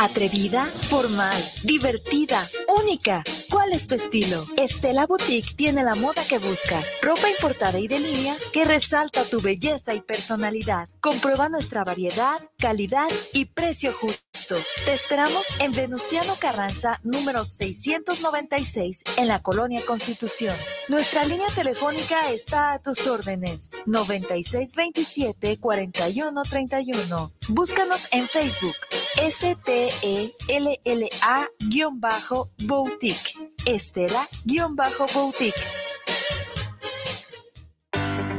Atrevida, formal, divertida, única. ¿Cuál es tu estilo? Estela Boutique tiene la moda que buscas. Ropa importada y de línea que resalta tu belleza y personalidad. Comprueba nuestra variedad, calidad y precio justo. Te esperamos en Venustiano Carranza, número 696, en la Colonia Constitución. Nuestra línea telefónica está a tus órdenes. 9627-4131. Búscanos en Facebook. S-T-E-L-L-A-Boutique. Estela-Boutique.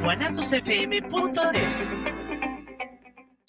guanatosfm.net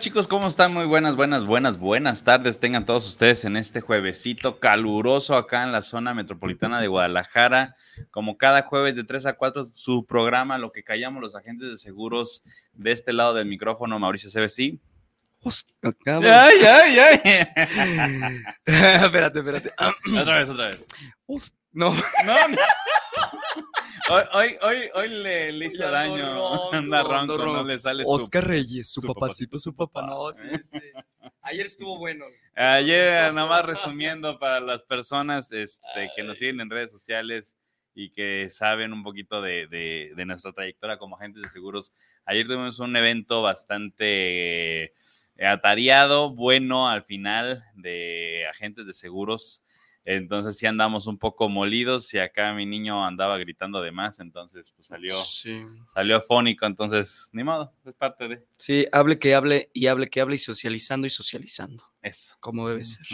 Chicos, ¿cómo están? Muy buenas, buenas, buenas, buenas tardes. Tengan todos ustedes en este juevesito caluroso acá en la zona metropolitana de Guadalajara. Como cada jueves de 3 a 4, su programa, lo que callamos los agentes de seguros de este lado del micrófono, Mauricio CBC. Ay, ay, ay. espérate, espérate. otra vez, otra vez. No. No, no. Hoy, hoy, hoy, hoy le, le hizo daño. Anda ronco, no le sale Oscar Reyes, su, papacito, su papá. No, sí, sí. Ayer estuvo bueno. Ayer, nomás resumiendo para las personas este, que nos siguen en redes sociales y que saben un poquito de, de, de, nuestra trayectoria como agentes de seguros. Ayer tuvimos un evento bastante atareado, bueno al final de agentes de seguros. Entonces sí andamos un poco molidos y acá mi niño andaba gritando de más, entonces pues salió, salió afónico, entonces ni modo, es parte de. Sí, hable que hable y hable que hable y socializando y socializando. Eso. Como debe ser.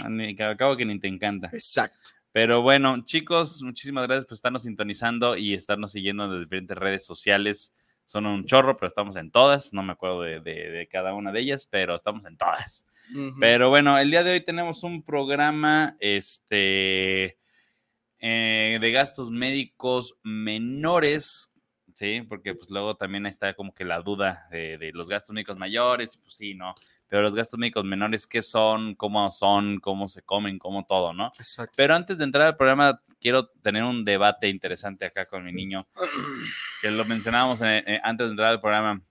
Acabo que ni te encanta. Exacto. Pero bueno, chicos, muchísimas gracias por estarnos sintonizando y estarnos siguiendo en las diferentes redes sociales. Son un chorro, pero estamos en todas. No me acuerdo de, de cada una de ellas, pero estamos en todas. Pero bueno, el día de hoy tenemos un programa este, eh, de gastos médicos menores, ¿sí? Porque pues luego también está como que la duda de, los gastos médicos mayores, pues sí, ¿no? Pero los gastos médicos menores, ¿qué son? ¿Cómo son? ¿Cómo se comen? ¿Cómo todo, no? Exacto. Pero antes de entrar al programa, quiero tener un debate interesante acá con mi niño, que lo mencionábamos eh, antes de entrar al programa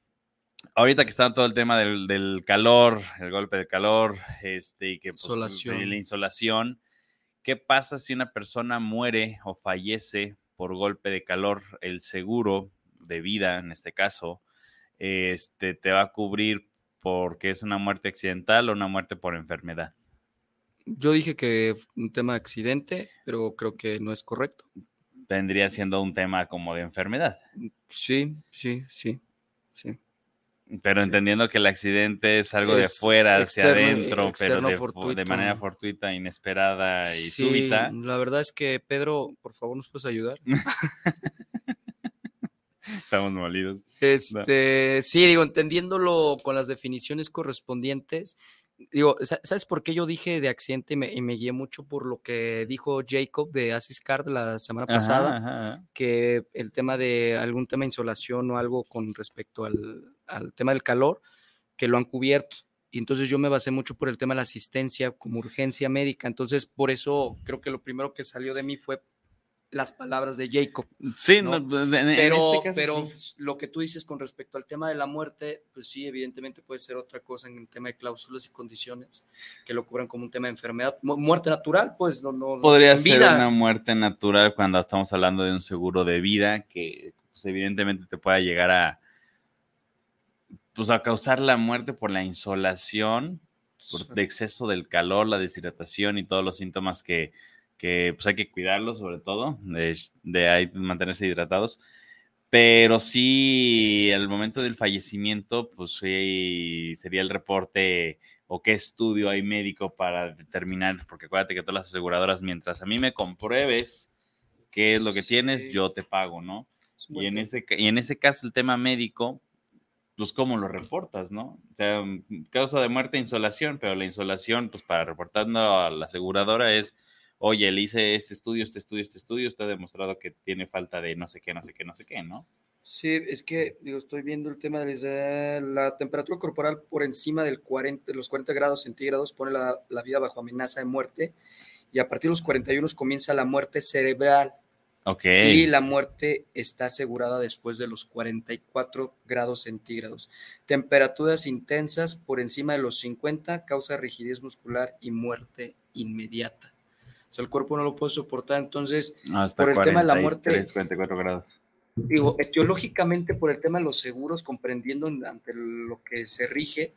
ahorita que está todo el tema del, calor, el golpe de calor, este, y que pues, la insolación, ¿qué pasa si una persona muere o fallece por golpe de calor? El seguro de vida, en este caso, este, te va a cubrir porque es una muerte accidental o una muerte por enfermedad. Yo dije que un tema de accidente, pero creo que no es correcto. Vendría siendo un tema como de enfermedad. Sí, sí, sí, sí. Pero entendiendo que el accidente es algo de fuera hacia adentro, pero de, manera fortuita, inesperada y súbita. La verdad es que, Pedro, por favor, ¿nos puedes ayudar? Estamos molidos. Este, sí, digo, entendiéndolo con las definiciones correspondientes, Digo, ¿sabes por qué yo dije de accidente y me, guié mucho por lo que dijo Jacob de Asis Card la semana pasada? Que el tema de algún tema de insolación o algo con respecto al, al, tema del calor, que lo han cubierto. Y entonces yo me basé mucho por el tema de la asistencia como urgencia médica. Entonces, por eso creo que lo primero que salió de mí fue las palabras de Jacob. Sí, pero, este pero lo que tú dices con respecto al tema de la muerte, pues sí, evidentemente puede ser otra cosa en el tema de cláusulas y condiciones que lo cubran como un tema de enfermedad. Muerte natural, pues no. no Podría ser una muerte natural cuando estamos hablando de un seguro de vida que pues, evidentemente te pueda llegar a, pues, a causar la muerte por la insolación, por de exceso del calor, la deshidratación y todos los síntomas que que pues hay que cuidarlos sobre todo, de, de mantenerse hidratados. Pero sí, al momento del fallecimiento, pues sí, sería el reporte o qué estudio hay médico para determinar, porque acuérdate que todas las aseguradoras, mientras a mí me compruebes qué es lo que tienes, yo te pago, ¿no? Y en, ese, y en ese caso el tema médico, pues cómo lo reportas, ¿no? O sea, causa de muerte, insolación, pero la insolación, pues para reportando a la aseguradora es oye, le hice este estudio, este estudio, este estudio, está demostrado que tiene falta de no sé qué, no sé qué, no sé qué, ¿no? Sí, es que, digo, estoy viendo el tema de la temperatura corporal por encima del 40, de los 40 grados centígrados pone la, la vida bajo amenaza de muerte y a partir de los 41 comienza la muerte cerebral. Ok. Y la muerte está asegurada después de los 44 grados centígrados. Temperaturas intensas por encima de los 50 causa rigidez muscular y muerte inmediata. Sea, el cuerpo no lo puede soportar. Entonces, por el tema de la muerte. 44 grados. Digo, etiológicamente, por el tema de los seguros, comprendiendo ante lo que se rige,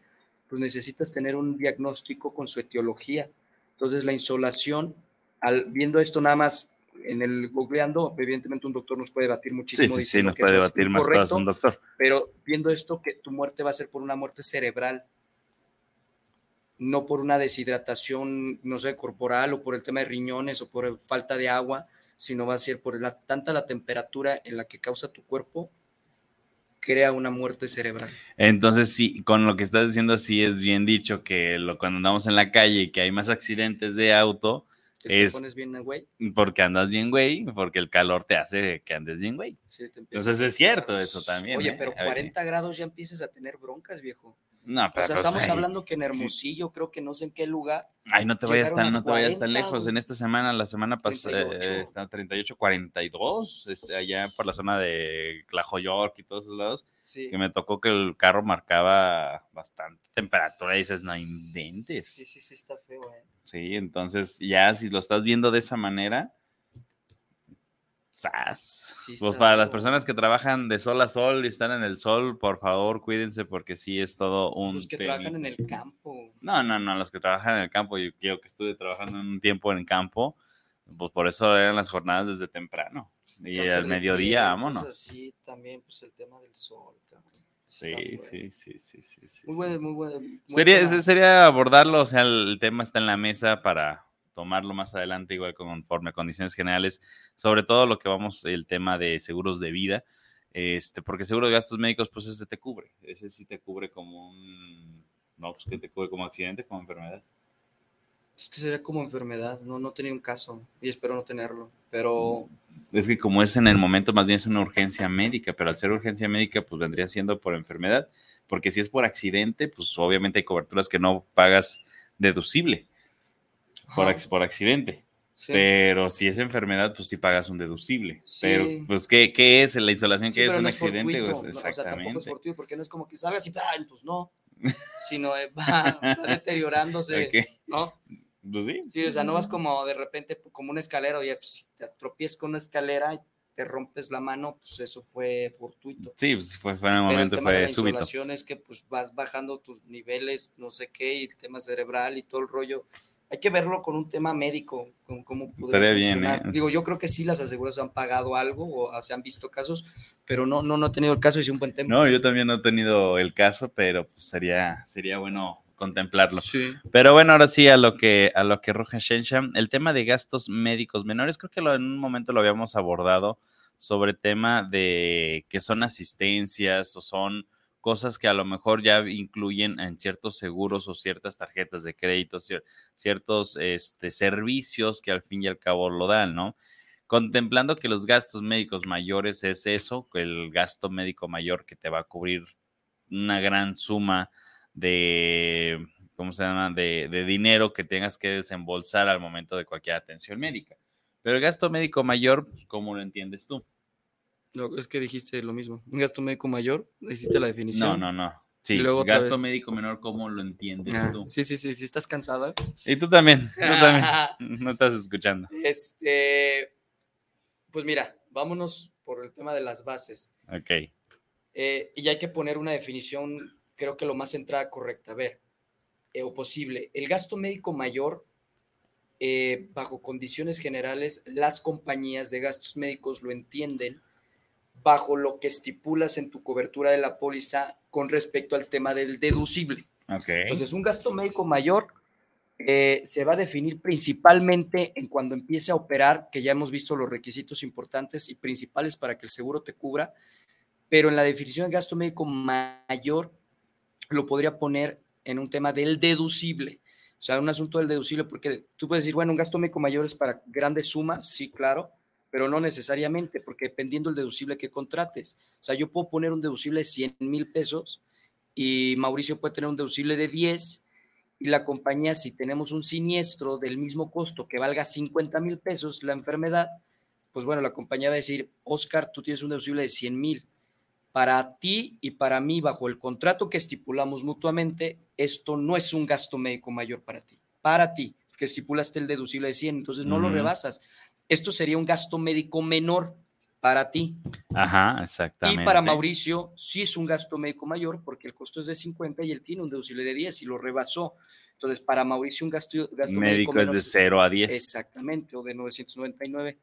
pues necesitas tener un diagnóstico con su etiología. Entonces, la insolación, al, viendo esto nada más en el googleando, evidentemente un doctor nos puede batir muchísimo. Sí, sí, sí nos puede debatir más cosas un doctor. Pero viendo esto, que tu muerte va a ser por una muerte cerebral, no por una deshidratación, no sé, corporal o por el tema de riñones o por falta de agua, sino va a ser por la, tanta la temperatura en la que causa tu cuerpo crea una muerte cerebral. Entonces, sí, con lo que estás diciendo, sí es bien dicho que lo, cuando andamos en la calle y que hay más accidentes de auto, es pones bien güey? Porque andas bien güey, porque el calor te hace que andes bien güey. Entonces es cierto eso también. Oye, ¿eh? pero 40 grados ya empiezas a tener broncas, viejo. No, pero o sea, pues estamos hablando que en Hermosillo, creo que no sé en qué lugar. Ay, no te vayas tan, no te vayas tan lejos. En esta semana, la semana pasada, eh, está 38, 42, este, allá por la zona de York y todos esos lados, que me tocó que el carro marcaba bastante temperatura y dices, no inventes. Sí, sí, sí, está feo, eh. Sí, entonces ya si lo estás viendo de esa manera, pues para las personas que trabajan de sol a sol y están en el sol, por favor, cuídense porque sí es todo un... Los que trabajan en el campo. No, no, no, los que trabajan en el campo. Yo quiero que estuve trabajando un tiempo en el campo, pues por eso eran las jornadas desde temprano. Y al mediodía, vámonos. Sí, también, pues el tema del sol, Sí, sí, sí, sí, sí, Muy bueno, muy bueno. Sería, sería abordarlo, o sea, el tema está en la mesa para tomarlo más adelante, igual conforme a condiciones generales, sobre todo lo que vamos, el tema de seguros de vida, este, porque seguro de gastos médicos, pues ese te cubre, ese sí te cubre como un, no, pues que te cubre como accidente, como enfermedad. Es que sería como enfermedad, no, no tenía un caso y espero no tenerlo, pero... Es que como es en el momento, más bien es una urgencia médica, pero al ser urgencia médica, pues vendría siendo por enfermedad, porque si es por accidente, pues obviamente hay coberturas que no pagas deducible por, accidente. Pero si es enfermedad, pues sí pagas un deducible. Pero, pues, ¿qué, ¿qué, es la insolación? ¿Qué es un accidente? Pues, exactamente. O sea, tampoco es fortuito porque no es como que salgas y, pues no. Sino eh, va, deteriorándose, ¿no? Pues sí. Sí, o sea, no vas como de repente como una escalera, oye, pues si te atropies con una escalera y te rompes la mano, pues eso fue fortuito. Sí, pues fue, fue en el momento, el tema fue de la súbito. es que pues vas bajando tus niveles, no sé qué, y el tema cerebral y todo el rollo hay que verlo con un tema médico, con cómo funcionar. Bien, ¿eh? Digo, yo creo que sí las aseguradoras han pagado algo o se han visto casos, pero no, no, no he tenido el caso y es un buen tema. No, yo también no he tenido el caso, pero pues sería, sería bueno contemplarlo. Sí. Pero bueno, ahora sí a lo que a lo que Roja Shensha, el tema de gastos médicos menores, creo que lo, en un momento lo habíamos abordado sobre tema de que son asistencias o son cosas que a lo mejor ya incluyen en ciertos seguros o ciertas tarjetas de crédito, ciertos este, servicios que al fin y al cabo lo dan, ¿no? Contemplando que los gastos médicos mayores es eso, el gasto médico mayor que te va a cubrir una gran suma de, ¿cómo se llama?, de, de dinero que tengas que desembolsar al momento de cualquier atención médica. Pero el gasto médico mayor, ¿cómo lo entiendes tú? Es que dijiste lo mismo. Un gasto médico mayor, hiciste la definición. No, no, no. Sí, luego gasto médico menor, ¿cómo lo entiendes ah, tú? Sí, sí, sí, sí, estás cansada. Y tú también, tú también. no estás escuchando. Este, pues mira, vámonos por el tema de las bases. Ok. Eh, y hay que poner una definición, creo que lo más centrada correcta. A ver, eh, o posible. El gasto médico mayor eh, bajo condiciones generales, las compañías de gastos médicos lo entienden bajo lo que estipulas en tu cobertura de la póliza con respecto al tema del deducible. Entonces, un gasto médico mayor eh, se va a definir principalmente en cuando empiece a operar, que ya hemos visto los requisitos importantes y principales para que el seguro te cubra, pero en la definición de gasto médico mayor lo podría poner en un tema del deducible. O sea, un asunto del deducible, porque tú puedes decir, bueno, un gasto médico mayor es para grandes sumas, sí, claro, pero no necesariamente, porque dependiendo del deducible que contrates. O sea, yo puedo poner un deducible de 100 mil pesos y Mauricio puede tener un deducible de 10 y la compañía, si tenemos un siniestro del mismo costo que valga 50 mil pesos la enfermedad, pues bueno, la compañía va a decir, Oscar, tú tienes un deducible de 100 mil. Para ti y para mí, bajo el contrato que estipulamos mutuamente, esto no es un gasto médico mayor para ti. Para ti, que estipulaste el deducible de 100, entonces no lo rebasas. Esto sería un gasto médico menor para ti. Ajá, exactamente. Y para Mauricio sí es un gasto médico mayor porque el costo es de 50 y él tiene un deducible de 10 y lo rebasó. Entonces, para Mauricio un gasto, médico, médico es de 0 a 10. Exactamente, o de 999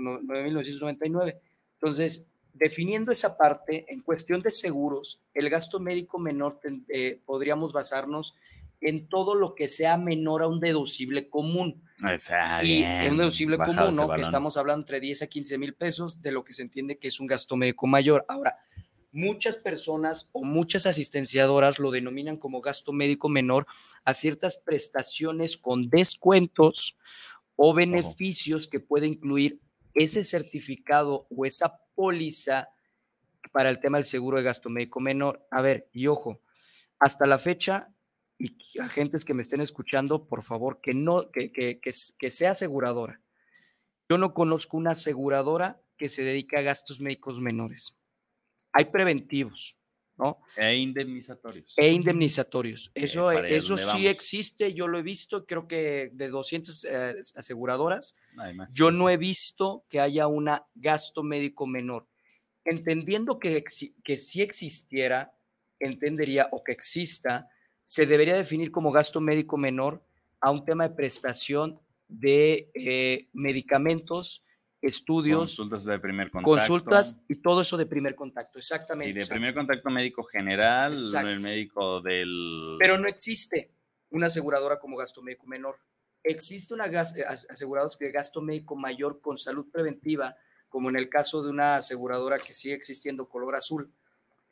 9.999. Entonces, definiendo esa parte, en cuestión de seguros, el gasto médico menor eh, podríamos basarnos en todo lo que sea menor a un deducible común. y un deducible común, ¿no? Que estamos hablando entre 10 a 15 mil pesos de lo que se entiende que es un gasto médico mayor. Ahora, muchas personas o muchas asistenciadoras lo denominan como gasto médico menor a ciertas prestaciones con descuentos o beneficios que puede incluir ese certificado o esa póliza para el tema del seguro de gasto médico menor. A ver, y ojo, hasta la fecha, y agentes que me estén escuchando, por favor, que no, que, que, que, sea aseguradora. Yo no conozco una aseguradora que se dedique a gastos médicos menores. Hay preventivos, ¿no? E indemnizatorios. E indemnizatorios. Eso, eso sí existe, yo lo he visto, creo que de 200 eh, aseguradoras, yo no he visto que haya un gasto médico menor. Entendiendo que, que si existiera, entendería, o que exista, se debería definir como gasto médico menor a un tema de prestación de eh, medicamentos estudios. Consultas de primer contacto. Consultas y todo eso de primer contacto, exactamente. Sí, de primer contacto médico general, el médico del... Pero no existe una aseguradora como gasto médico menor. Existe una eh, asegurados de gasto médico mayor con salud preventiva, como en el caso de una aseguradora que sigue existiendo, Color Azul,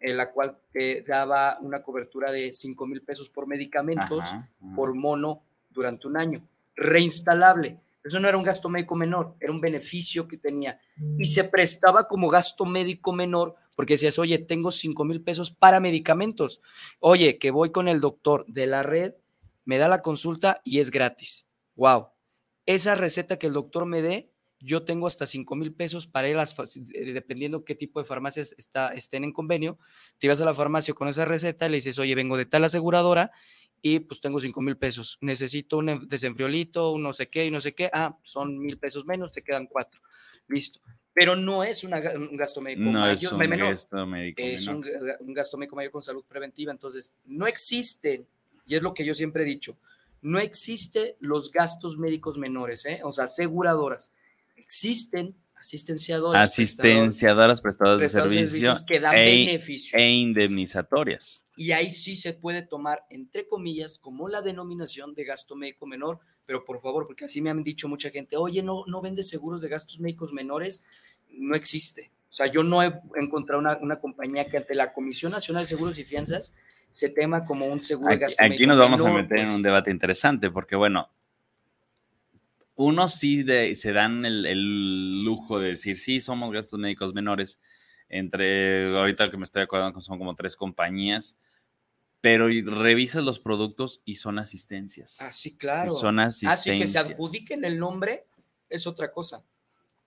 en la cual te daba una cobertura de 5 mil pesos por medicamentos, por mono, durante un año. Reinstalable eso no era un gasto médico menor, era un beneficio que tenía. Y se prestaba como gasto médico menor porque decías, oye, tengo 5 mil pesos para medicamentos. Oye, que voy con el doctor de la red, me da la consulta y es gratis. Wow. Esa receta que el doctor me dé, yo tengo hasta 5 mil pesos para ir a las, dependiendo qué tipo de farmacias está, estén en convenio. Te vas a la farmacia con esa receta y le dices, oye, vengo de tal aseguradora y pues tengo 5 mil pesos. Necesito un desenfriolito, un no sé qué y no sé qué. Ah, son mil pesos menos, te quedan cuatro. Listo. Pero no es un gasto médico no mayor. Es un gasto médico es Un, un, gasto médico mayor con salud preventiva. Entonces, no existen, y es lo que yo siempre he dicho, no existen los gastos médicos menores, ¿eh? o sea, aseguradoras. Existen asistenciadoras. Asistenciadoras, prestadoras, de servicios que dan e, beneficios. E indemnizatorias. Y ahí sí se puede tomar, entre comillas, como la denominación de gasto médico menor, pero por favor, porque así me han dicho mucha gente, oye, no, no vende seguros de gastos médicos menores, no existe. O sea, yo no he encontrado una, una compañía que ante la Comisión Nacional de Seguros y Fianzas se tema como un seguro de gasto aquí, Aquí nos vamos a meter en pues un debate interesante, porque bueno, unos sí se dan el, lujo de decir, sí, somos gastos médicos menores. Entre, ahorita que me estoy acordando, son como tres compañías, pero revisas los productos y son asistencias. Ah, sí, claro. son asistencias. Así que se adjudiquen el nombre es otra cosa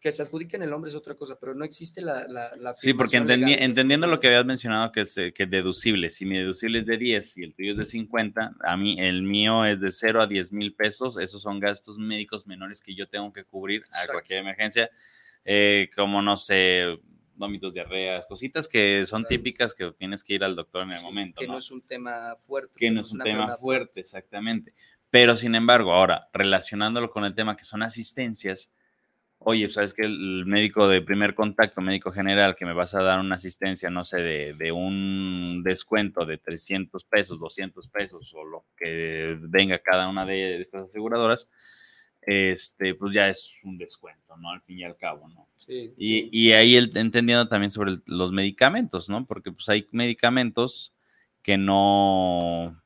que se adjudiquen el nombre es otra cosa, pero no existe la... la, sí, porque entendiendo lo que habías mencionado, que es que deducible, si mi deducible es de 10 y el tuyo es de 50, a mí el mío es de 0 a 10 mil pesos, esos son gastos médicos menores que yo tengo que cubrir a cualquier emergencia, eh, como no sé, vómitos, diarreas, cositas que son típicas que tienes que ir al doctor en el momento. Que ¿no? es un tema fuerte. Que no es un tema fuerte, exactamente. Pero sin embargo, ahora, relacionándolo con el tema que son asistencias, oye, sabes que el médico de primer contacto, médico general, que me vas a dar una asistencia, no sé, de, un descuento de 300 pesos, 200 pesos o lo que venga cada una de estas aseguradoras, este, pues ya es un descuento, ¿no? Al fin y al cabo, ¿no? Sí, y, y ahí entendiendo también sobre los medicamentos, ¿no? Porque pues hay medicamentos que no,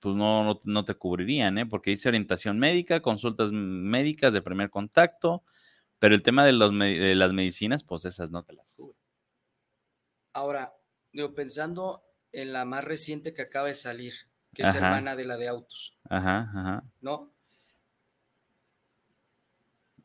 pues no, no, te cubrirían, ¿eh? Porque dice orientación médica, consultas médicas de primer contacto, pero el tema de, los, de las medicinas, pues esas no te las cubren. Ahora, digo, pensando en la más reciente que acaba de salir, que es hermana de la de autos. Ajá, ajá. ¿No?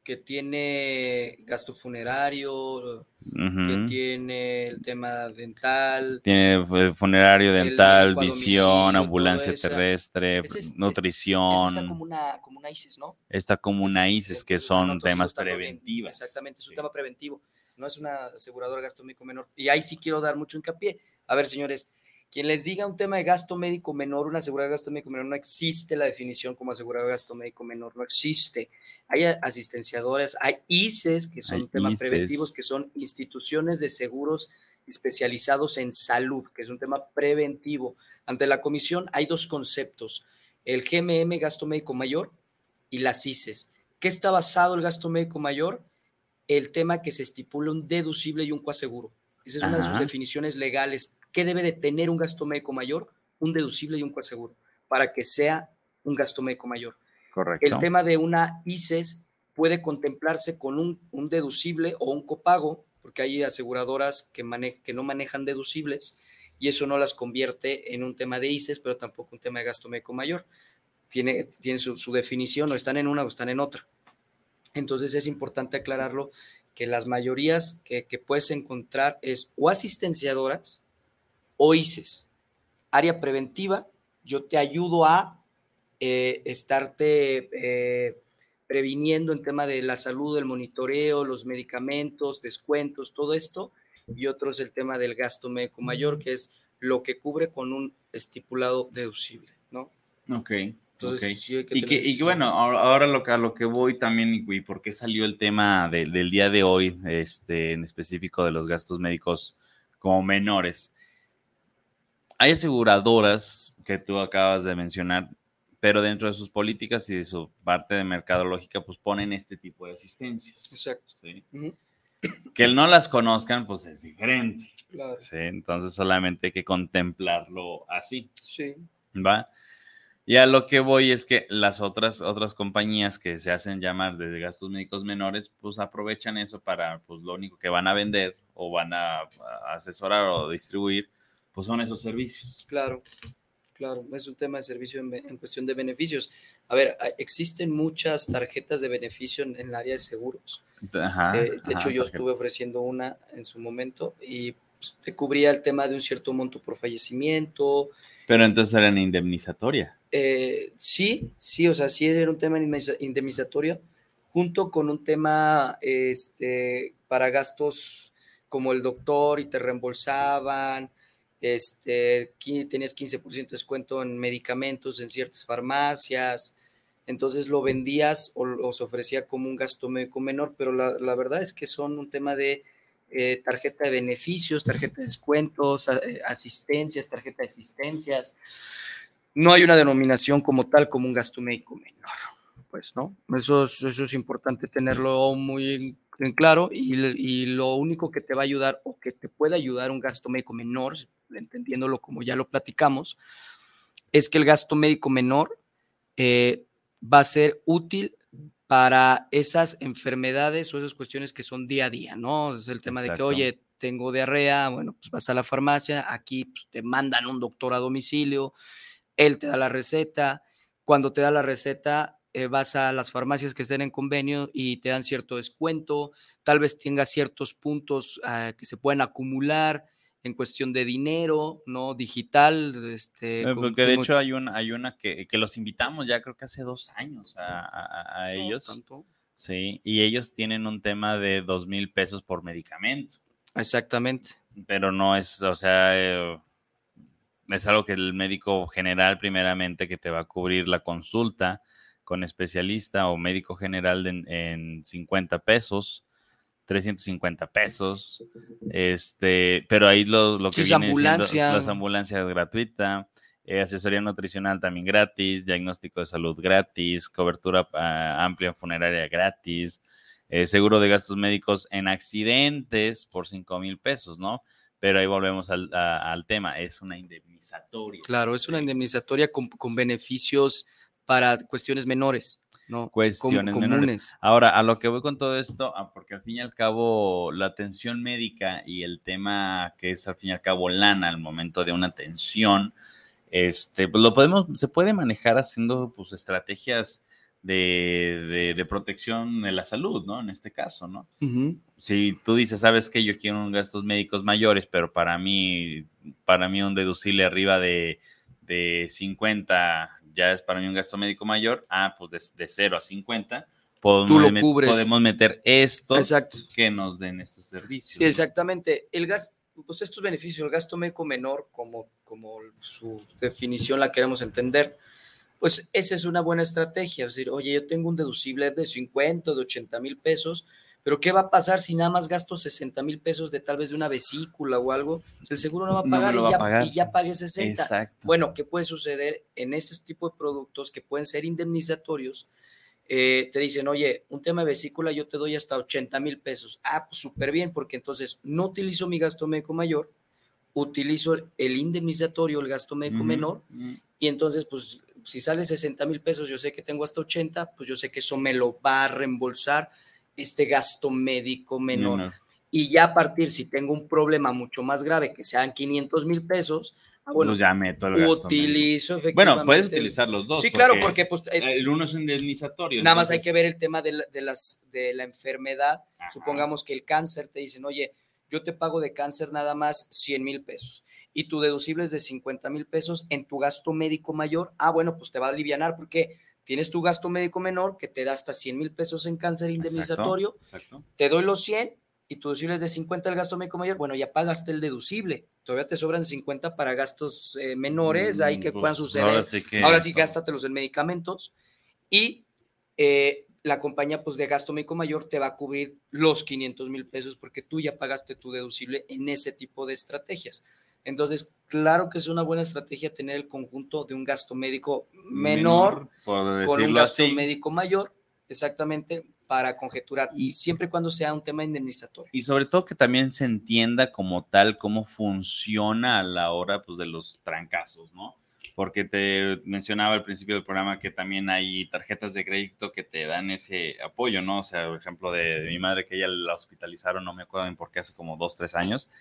Que tiene gasto funerario, que tiene el tema dental. Tiene eh, funerario, dental, visión, ambulancia terrestre, nutrición. está como una, como una ICES, ¿no? Está como una ICES, que son temas preventivos. Exactamente, es un tema preventivo. No es una aseguradora médico menor. Y ahí sí quiero dar mucho hincapié. A ver, señores, quien les diga un tema de gasto médico menor, una aseguradora de gasto médico menor, no existe la definición como aseguradora de gasto médico menor, no existe. Hay asistenciadoras, hay ICES, que son temas preventivos, que son instituciones de seguros especializados en salud, que es un tema preventivo. Ante la comisión hay dos conceptos, el GMM, gasto médico mayor, y las ICES. ¿Qué está basado el gasto médico mayor? El tema que se estipula un deducible y un coaseguro. Esa es una de sus definiciones legales ¿Qué debe de tener un gasto médico mayor? Un deducible y un coaseguro, para que sea un gasto médico mayor. Correcto. El tema de una ICES puede contemplarse con un, deducible o un copago, porque hay aseguradoras que, que no manejan deducibles y eso no las convierte en un tema de ICES, pero tampoco un tema de gasto médico mayor. Tiene, tiene su, definición, o están en una o están en otra. Entonces es importante aclararlo que las mayorías que, que puedes encontrar es o asistenciadoras, OICES, área preventiva, yo te ayudo a eh, estarte eh, previniendo en tema de la salud, el monitoreo, los medicamentos, descuentos, todo esto. Y otro es el tema del gasto médico mayor, que es lo que cubre con un estipulado deducible, ¿no? Ok. Entonces, y, que, bueno, ahora lo que, a lo que voy también, y, por qué salió el tema del día de hoy, este, en específico de los gastos médicos como menores hay aseguradoras que tú acabas de mencionar, pero dentro de sus políticas y de su parte de mercadológica, pues ponen este tipo de asistencias. Exacto. Que no las conozcan, pues es diferente. Claro. Entonces solamente hay que contemplarlo así. Sí. ¿Va? Y a lo que voy es que las otras, otras compañías que se hacen llamar de gastos médicos menores, pues aprovechan eso para, pues lo único que van a vender o van a asesorar o distribuir, pues son esos servicios. Claro, claro, es un tema de servicio en, cuestión de beneficios. A ver, existen muchas tarjetas de beneficio en, el área de seguros. Ajá, eh, de hecho, yo estuve ofreciendo una en su momento y pues, te cubría el tema de un cierto monto por fallecimiento. Pero entonces eran indemnizatoria. Eh, sí, sí, o sea, sí era un tema indemnizatorio, junto con un tema este, para gastos como el doctor y te reembolsaban, este, tenías 15% de descuento en medicamentos en ciertas farmacias, entonces lo vendías o, se ofrecía como un gasto médico menor, pero la, verdad es que son un tema de eh, tarjeta de beneficios, tarjeta de descuentos, eh, asistencias, tarjeta de asistencias. No hay una denominación como tal como un gasto médico menor, pues, ¿no? Eso es, eso es importante tenerlo muy en claro y, y, lo único que te va a ayudar o que te puede ayudar un gasto médico menor, entendiéndolo como ya lo platicamos, es que el gasto médico menor eh, va a ser útil para esas enfermedades o esas cuestiones que son día a día, ¿no? Es el tema de que, oye, tengo diarrea, bueno, pues vas a la farmacia, aquí pues, te mandan un doctor a domicilio, él te da la receta, cuando te da la receta, eh, vas a las farmacias que estén en convenio y te dan cierto descuento, tal vez tenga ciertos puntos ah, que se pueden acumular, en cuestión de dinero, ¿no? Digital. Este, eh, Porque de hecho hay una, hay una que, los invitamos ya creo que hace dos años a, ellos. Sí, y ellos tienen un tema de dos mil pesos por medicamento. Exactamente. Pero no es, o sea, eh, es algo que el médico general primeramente que te va a cubrir la consulta con especialista o médico general en, en 50 pesos 350 pesos. Este, pero ahí lo, lo que viene ambulancia. las ambulancias gratuita, eh, asesoría nutricional también gratis, diagnóstico de salud gratis, cobertura ah, amplia funeraria gratis, eh, seguro de gastos médicos en accidentes por 5 mil pesos, ¿no? pero ahí volvemos al, al tema, es una indemnizatoria. Claro, es una indemnizatoria con, con beneficios para cuestiones menores. No, cuestiones menores. Ahora, a lo que voy con todo esto, ah, porque al fin y al cabo la atención médica y el tema que es al fin y al cabo lana al momento de una atención, este, pues lo podemos, se puede manejar haciendo pues estrategias de, de, protección de la salud, ¿no? En este caso, ¿no? Si tú dices, sabes que yo quiero unos gastos médicos mayores, pero para mí, para mí un deducible arriba de, de 50 ya es para mí un gasto médico mayor, ah, pues de, 0 a 50, podemos, podemos meter estos que nos den estos servicios. Sí, exactamente. El gas, pues estos beneficios, el gasto médico menor, como, como su definición la queremos entender, pues esa es una buena estrategia. Es decir, oye, yo tengo un deducible de 50, de 80 mil pesos, pero ¿qué va a pasar si nada más gasto 60 mil pesos de tal vez de una vesícula o algo? el seguro no va a pagar, y, ya, pague 60. Bueno, ¿qué puede suceder en este tipo de productos que pueden ser indemnizatorios? Eh, te dicen, oye, un tema de vesícula yo te doy hasta 80 mil pesos. Ah, pues súper bien, porque entonces no utilizo mi gasto médico mayor, utilizo el indemnizatorio, el gasto médico menor, y entonces, pues, si sale 60 mil pesos, yo sé que tengo hasta 80, pues yo sé que eso me lo va a reembolsar este gasto médico menor. Y ya a partir, si tengo un problema mucho más grave, que sean 500 mil pesos, ah, bueno, pues ya meto el gasto utilizo Bueno, puedes utilizar los dos. Sí, claro, porque pues, el uno es indemnizatorio. Nada más hay que ver el tema de la, de las, de la enfermedad. Supongamos que el cáncer te dicen, oye, yo te pago de cáncer nada más 100 mil pesos y tu deducible es de 50 mil pesos en tu gasto médico mayor. Ah, bueno, pues te va a aliviar porque tienes tu gasto médico menor que te da hasta 100 mil pesos en cáncer indemnizatorio, te doy los 100 y tu deducible es de 50 el gasto médico mayor, bueno, ya pagaste el deducible, todavía te sobran 50 para gastos eh, menores, ahí que mm, puedan pues, suceder. Ahora sí, que ahora sí gástatelos en medicamentos y eh, la compañía pues de gasto médico mayor te va a cubrir los 500 mil pesos porque tú ya pagaste tu deducible en ese tipo de estrategias. Entonces, claro que es una buena estrategia tener el conjunto de un gasto médico menor, con un gasto médico mayor, exactamente para conjeturar y siempre y cuando sea un tema indemnizatorio. Y sobre todo que también se entienda como tal cómo funciona a la hora pues, de los trancazos, ¿no? Porque te mencionaba al principio del programa que también hay tarjetas de crédito que te dan ese apoyo, ¿no? O sea, por ejemplo, de, de mi madre que ella la hospitalizaron, no me acuerdo bien por qué, hace como dos, tres años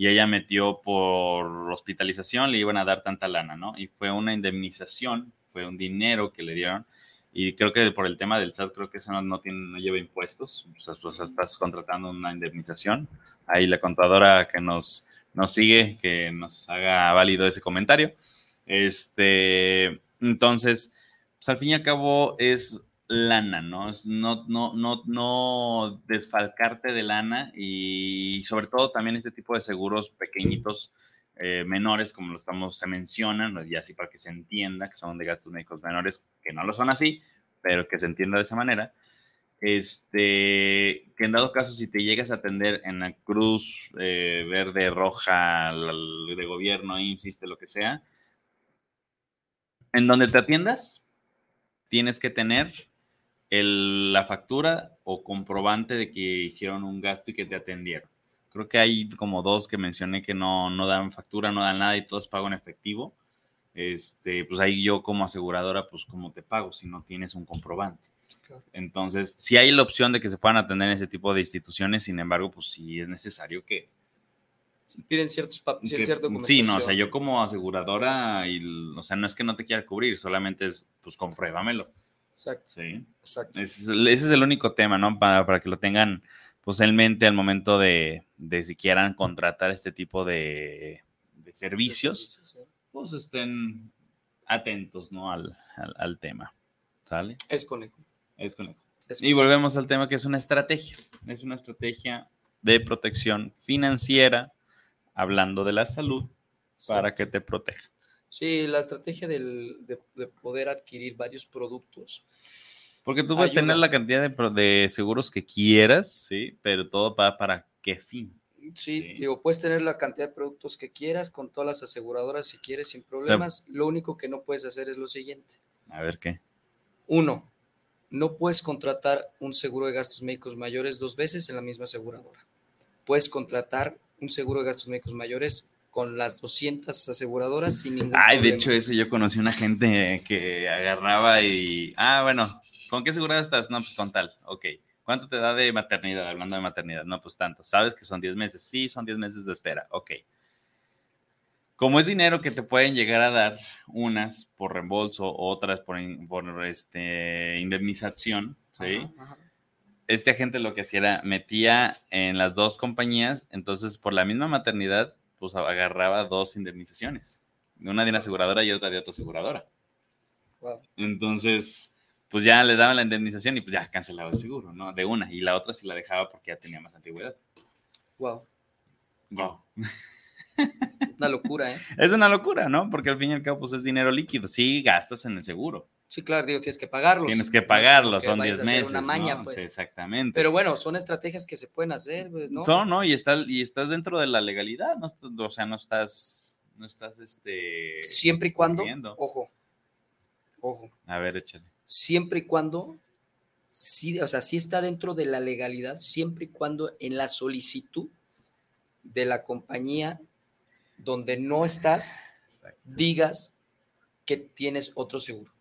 y ella metió por hospitalización, le iban a dar tanta lana, ¿no? Y fue una indemnización, fue un dinero que le dieron. Y creo que por el tema del SAT, creo que eso no, tiene, no lleva impuestos. O sea, pues estás contratando una indemnización. Ahí la contadora que nos, nos sigue, que nos haga válido ese comentario. Este, entonces, pues al fin y al cabo es lana, ¿no? No, no, no, no desfalcarte de lana y sobre todo también este tipo de seguros pequeñitos, eh, menores, como lo estamos, se mencionan, y así para que se entienda que son de gastos médicos menores, que no lo son así, pero que se entienda de esa manera. Este, que en dado caso, si te llegas a atender en la cruz eh, verde, roja, de gobierno, insiste, lo que sea, en donde te atiendas, tienes que tener la factura o comprobante de que hicieron un gasto y que te atendieron. Creo que hay como dos que mencioné que no, no dan factura, no dan nada y todos pago en efectivo. Este, pues ahí yo como aseguradora, pues cómo te pago si no tienes un comprobante. Entonces, si hay la opción de que se puedan atender en ese tipo de instituciones, sin embargo, pues sí es necesario que... Piden ciertos papeles, Sí, no, o sea, yo como aseguradora, y, o sea, no es que no te quiera cubrir, solamente es, pues compruébamelo. Exacto. Sí. Exacto. Ese es, el único tema, ¿no? Para, para, que lo tengan pues en mente al momento de, de si quieran contratar este tipo de, de servicios, pues estén atentos, ¿no? Al, al, tema. ¿Sale? Es conejo. Es conejo. Y volvemos al tema que es una estrategia. Es una estrategia de protección financiera, hablando de la salud, para que te proteja. Sí, la estrategia del, de, poder adquirir varios productos. Porque tú puedes tener la cantidad de, de, seguros que quieras, sí, pero todo para, para qué fin. Sí, digo, puedes tener la cantidad de productos que quieras con todas las aseguradoras si quieres sin problemas. lo único que no puedes hacer es lo siguiente. A ver qué. Uno, no puedes contratar un seguro de gastos médicos mayores dos veces en la misma aseguradora. Puedes contratar un seguro de gastos médicos mayores con las 200 aseguradoras sin ningún Ay, de problema. hecho, eso yo conocí una gente que agarraba y. Ah, bueno, ¿con qué asegurada estás? No, pues con tal. Ok. ¿Cuánto te da de maternidad? Hablando de maternidad. No, pues tanto. ¿Sabes que son 10 meses? Sí, son 10 meses de espera. Ok. Como es dinero que te pueden llegar a dar, unas por reembolso, otras por, por este, indemnización, ¿sí? Ajá, ajá. Wow. Entonces, pues ya le daban la indemnización y pues ya cancelaba el seguro, ¿no? De una, y la otra sí la dejaba porque ya tenía más antigüedad. Wow. Wow. Una locura, ¿eh? Es una locura, ¿no? Porque al fin y al cabo, pues es dinero líquido. Sí, gastas en el seguro. Sí, claro, digo, tienes que pagarlos. Tienes que No es pagarlo, como que son vayas 10 a hacer meses. Una maña, ¿no? pues. Sí, exactamente. Pero bueno, son estrategias que se pueden hacer, ¿no? Son, ¿no? Y, está, y estás dentro de la legalidad, ¿no? O sea, no estás, no estás, este... Siempre y cuando, corriendo. ojo, ojo, A ver, échale. siempre y cuando, sí, o sea, sí está dentro de la legalidad, siempre y cuando en la solicitud de la compañía donde no estás, digas que tienes otro seguro.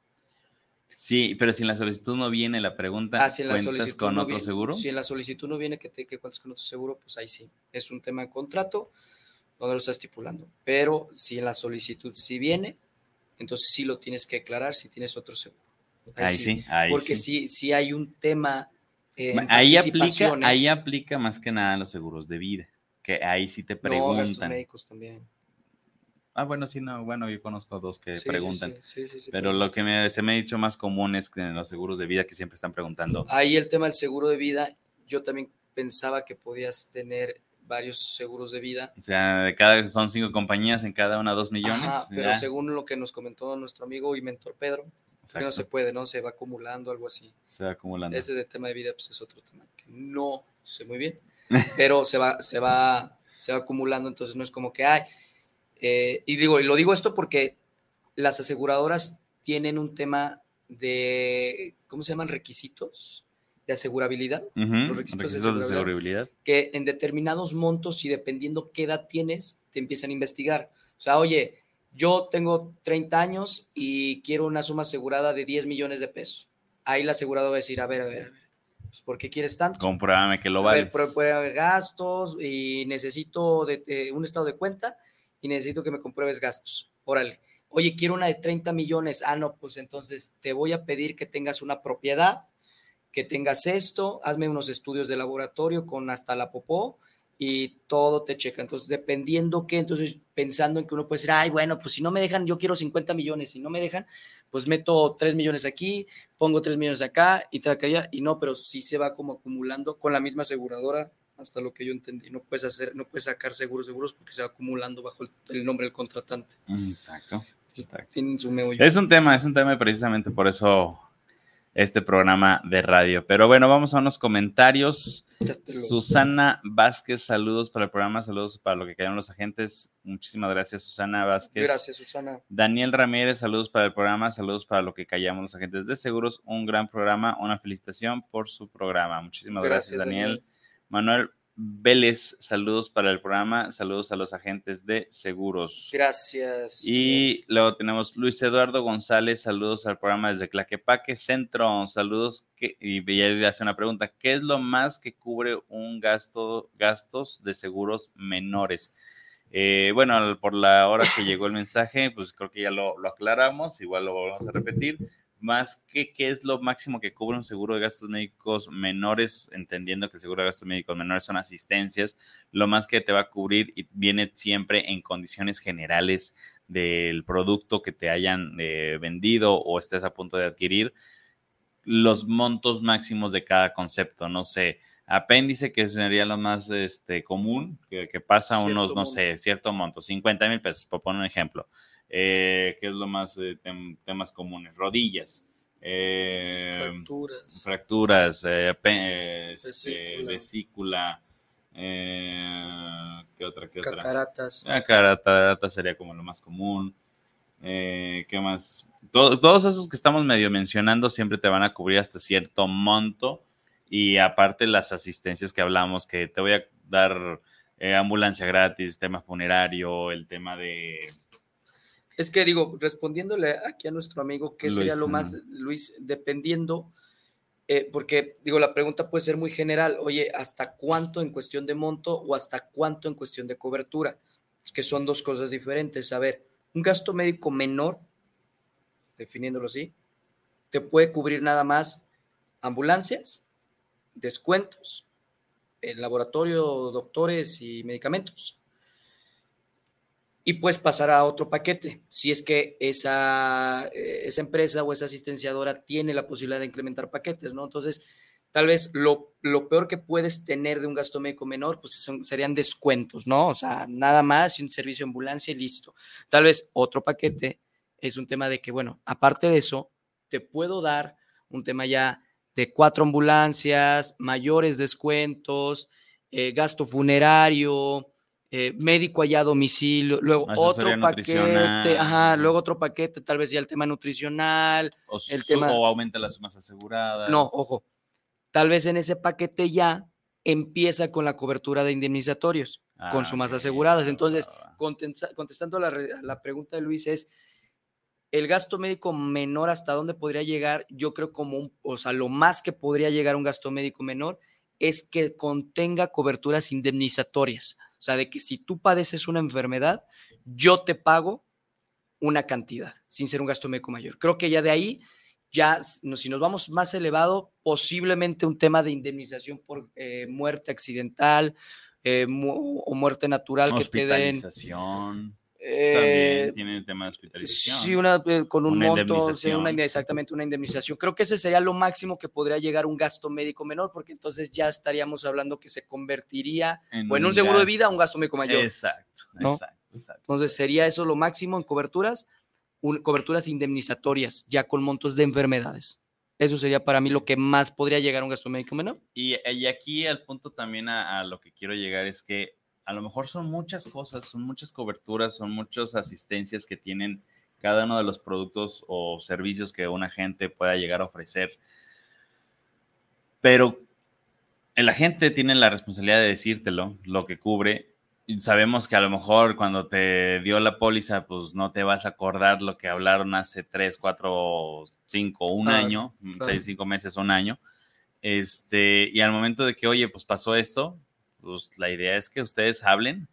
Sí, pero si en la solicitud no viene la pregunta, Ah, si en la ¿cuentas con no otro viene- seguro? Si en la solicitud no viene que, te, que cuentes con otro seguro, pues ahí sí. Es un tema de contrato donde lo está estipulando. Pero si en la solicitud sí viene, entonces sí lo tienes que declarar si tienes otro seguro. Ahí sí, ahí Porque sí. sí, sí hay un tema. eh, Ahí aplica, ahí aplica más que nada los seguros de vida, que ahí sí te No, gastos preguntan. médicos también. Ah, bueno, sí, no, bueno, yo conozco dos que Sí, preguntan. sí, sí, Pero lo que me, se me ha dicho más común es que en los seguros de vida que siempre están preguntando. Ahí el tema del seguro de vida, yo también pensaba que podías tener varios seguros de vida. O sea, de cada, son cinco compañías, en cada una dos millones. Ajá, pero ya, según lo que nos comentó nuestro amigo y mentor Pedro, que no se puede, ¿no? Se va acumulando, algo así. se va acumulando. Ese de tema de vida, pues es otro tema que no sé muy bien, pero se va, se va, se va acumulando, entonces no es como que hay. Eh, y digo, lo digo esto porque las aseguradoras tienen un tema de, ¿cómo se llaman? Requisitos de asegurabilidad, Ujú, los requisitos de requisitos de asegurabilidad. seguridad. que en determinados montos y dependiendo qué edad tienes, te empiezan a investigar. O sea, oye, yo tengo 30 años y quiero una suma asegurada de 10 millones de pesos. Ahí la aseguradora va a decir, a ver, a ver, a ver, pues, ¿por qué quieres tanto? Compruébame que lo prueba gastos y necesito de- de un estado de cuenta y necesito que me compruebes gastos. Órale. Oye, quiero una de 30 millones. Ah, no, pues entonces te voy a pedir que tengas una propiedad, que tengas esto, hazme unos estudios de laboratorio con hasta la popó y todo te checa. Entonces, dependiendo qué, entonces pensando en que uno puede decir, ay, bueno, pues si no me dejan, yo quiero 50 millones, si no me dejan, pues meto 3 millones aquí, pongo 3 millones acá y tal, allá, y no, pero sí se va como acumulando con la misma aseguradora, hasta lo que yo entendí. No puedes hacer, no puedes sacar seguros seguros porque se va acumulando bajo el, el nombre del contratante. Mm, Exacto. exacto. Tienen su. Es un tema, es un tema y precisamente por eso este programa de radio. Pero bueno, vamos a unos comentarios. Susana Vázquez, saludos para el programa, saludos para lo que cayeron los agentes. Muchísimas gracias, Susana Vázquez. Gracias, Susana. Daniel Ramírez, saludos para el programa, saludos para lo que callamos los agentes de seguros. Un gran programa, una felicitación por su programa. Muchísimas gracias, Gracias, Daniel. Daniel. Manuel Vélez, saludos para el programa, saludos a los agentes de seguros. Gracias. Y luego tenemos Luis Eduardo González, saludos al programa desde Claquepaque Centro, saludos, que, y él hace una pregunta, ¿qué es lo más que cubre un gasto, gastos de seguros menores? Eh, bueno, por la hora que llegó el mensaje, pues creo que ya lo, lo aclaramos, igual lo volvemos a repetir, más que qué es lo máximo que cubre un seguro de gastos médicos menores, entendiendo que el seguro de gastos médicos menores son asistencias, lo más que te va a cubrir y viene siempre en condiciones generales del producto que te hayan eh, vendido o estés a punto de adquirir, los montos máximos de cada concepto, no sé, apéndice, que sería lo más este, común, que, que pasa Cierto unos, no monto. sé, cierto monto, 50 mil pesos, por poner un ejemplo, eh, que es lo más eh, tem- temas comunes, rodillas, eh, Fracturas. fracturas, eh, este, Vesícula. vesícula, eh, ¿qué otra? ¿Qué otra? Cataratas. Catarata sería como lo más común. Eh, ¿Qué más? Todo- todos esos que estamos medio mencionando siempre te van a cubrir hasta cierto monto y aparte las asistencias que hablamos, que te voy a dar eh, ambulancia gratis, tema funerario, el tema de... Es que digo, respondiéndole aquí a nuestro amigo, ¿qué sería lo más, Luis, dependiendo? Eh, porque digo, la pregunta puede ser muy general, oye, ¿hasta cuánto en cuestión de monto o hasta cuánto en cuestión de cobertura? Que son dos cosas diferentes. A ver, un gasto médico menor, definiéndolo así, te puede cubrir nada más ambulancias, descuentos, el laboratorio, doctores y medicamentos. Y puedes pasar a otro paquete si es que esa, eh, esa empresa o esa asistenciadora tiene la posibilidad de incrementar paquetes, ¿no? Entonces, tal vez lo, peor que puedes tener de un gasto médico menor, pues serían descuentos, ¿no? O sea, nada más un servicio de ambulancia y listo. Tal vez otro paquete es un tema de que, bueno, aparte de eso, te puedo dar un tema ya de cuatro ambulancias, mayores descuentos, eh, gasto funerario, eh, médico allá a domicilio, luego otro paquete, ajá, luego otro paquete, tal vez ya el tema nutricional, o, el tema, o aumenta las sumas aseguradas. No, ojo, tal vez en ese paquete ya empieza con la cobertura de indemnizatorios, con ah, sumas aseguradas. Entonces, contestando a la, la pregunta de Luis es, el gasto médico menor, ¿hasta dónde podría llegar? Yo creo como, un, o sea, lo más que podría llegar un gasto médico menor es que contenga coberturas indemnizatorias. O sea, de que si tú padeces una enfermedad, yo te pago una cantidad, sin ser un gasto médico mayor. Creo que ya de ahí, ya si nos vamos más elevado, posiblemente un tema de indemnización por eh, muerte accidental eh, o muerte natural que te den también eh, tiene el tema de hospitalización. Sí, una, eh, con un monto, exactamente una indemnización. Creo que ese sería lo máximo que podría llegar un gasto médico menor, porque entonces ya estaríamos hablando que se convertiría en, un, seguro de vida a un gasto médico mayor. Exacto, exacto, exacto. Entonces sería eso lo máximo en coberturas, coberturas indemnizatorias, ya con montos de enfermedades. Eso sería para mí lo que más podría llegar a un gasto médico menor. Y, y aquí al punto también a lo que quiero llegar es que a lo mejor son muchas cosas, son muchas coberturas, son muchas asistencias que tienen cada uno de los productos o servicios que una gente pueda llegar a ofrecer. Pero el agente tiene la responsabilidad de decírtelo, lo que cubre. Sabemos que a lo mejor cuando te dio la póliza, pues no te vas a acordar lo que hablaron hace tres, cuatro, cinco, un año, seis, cinco meses, un año. Este, y al momento de que, oye, pues pasó esto, pues la idea es que ustedes hablen.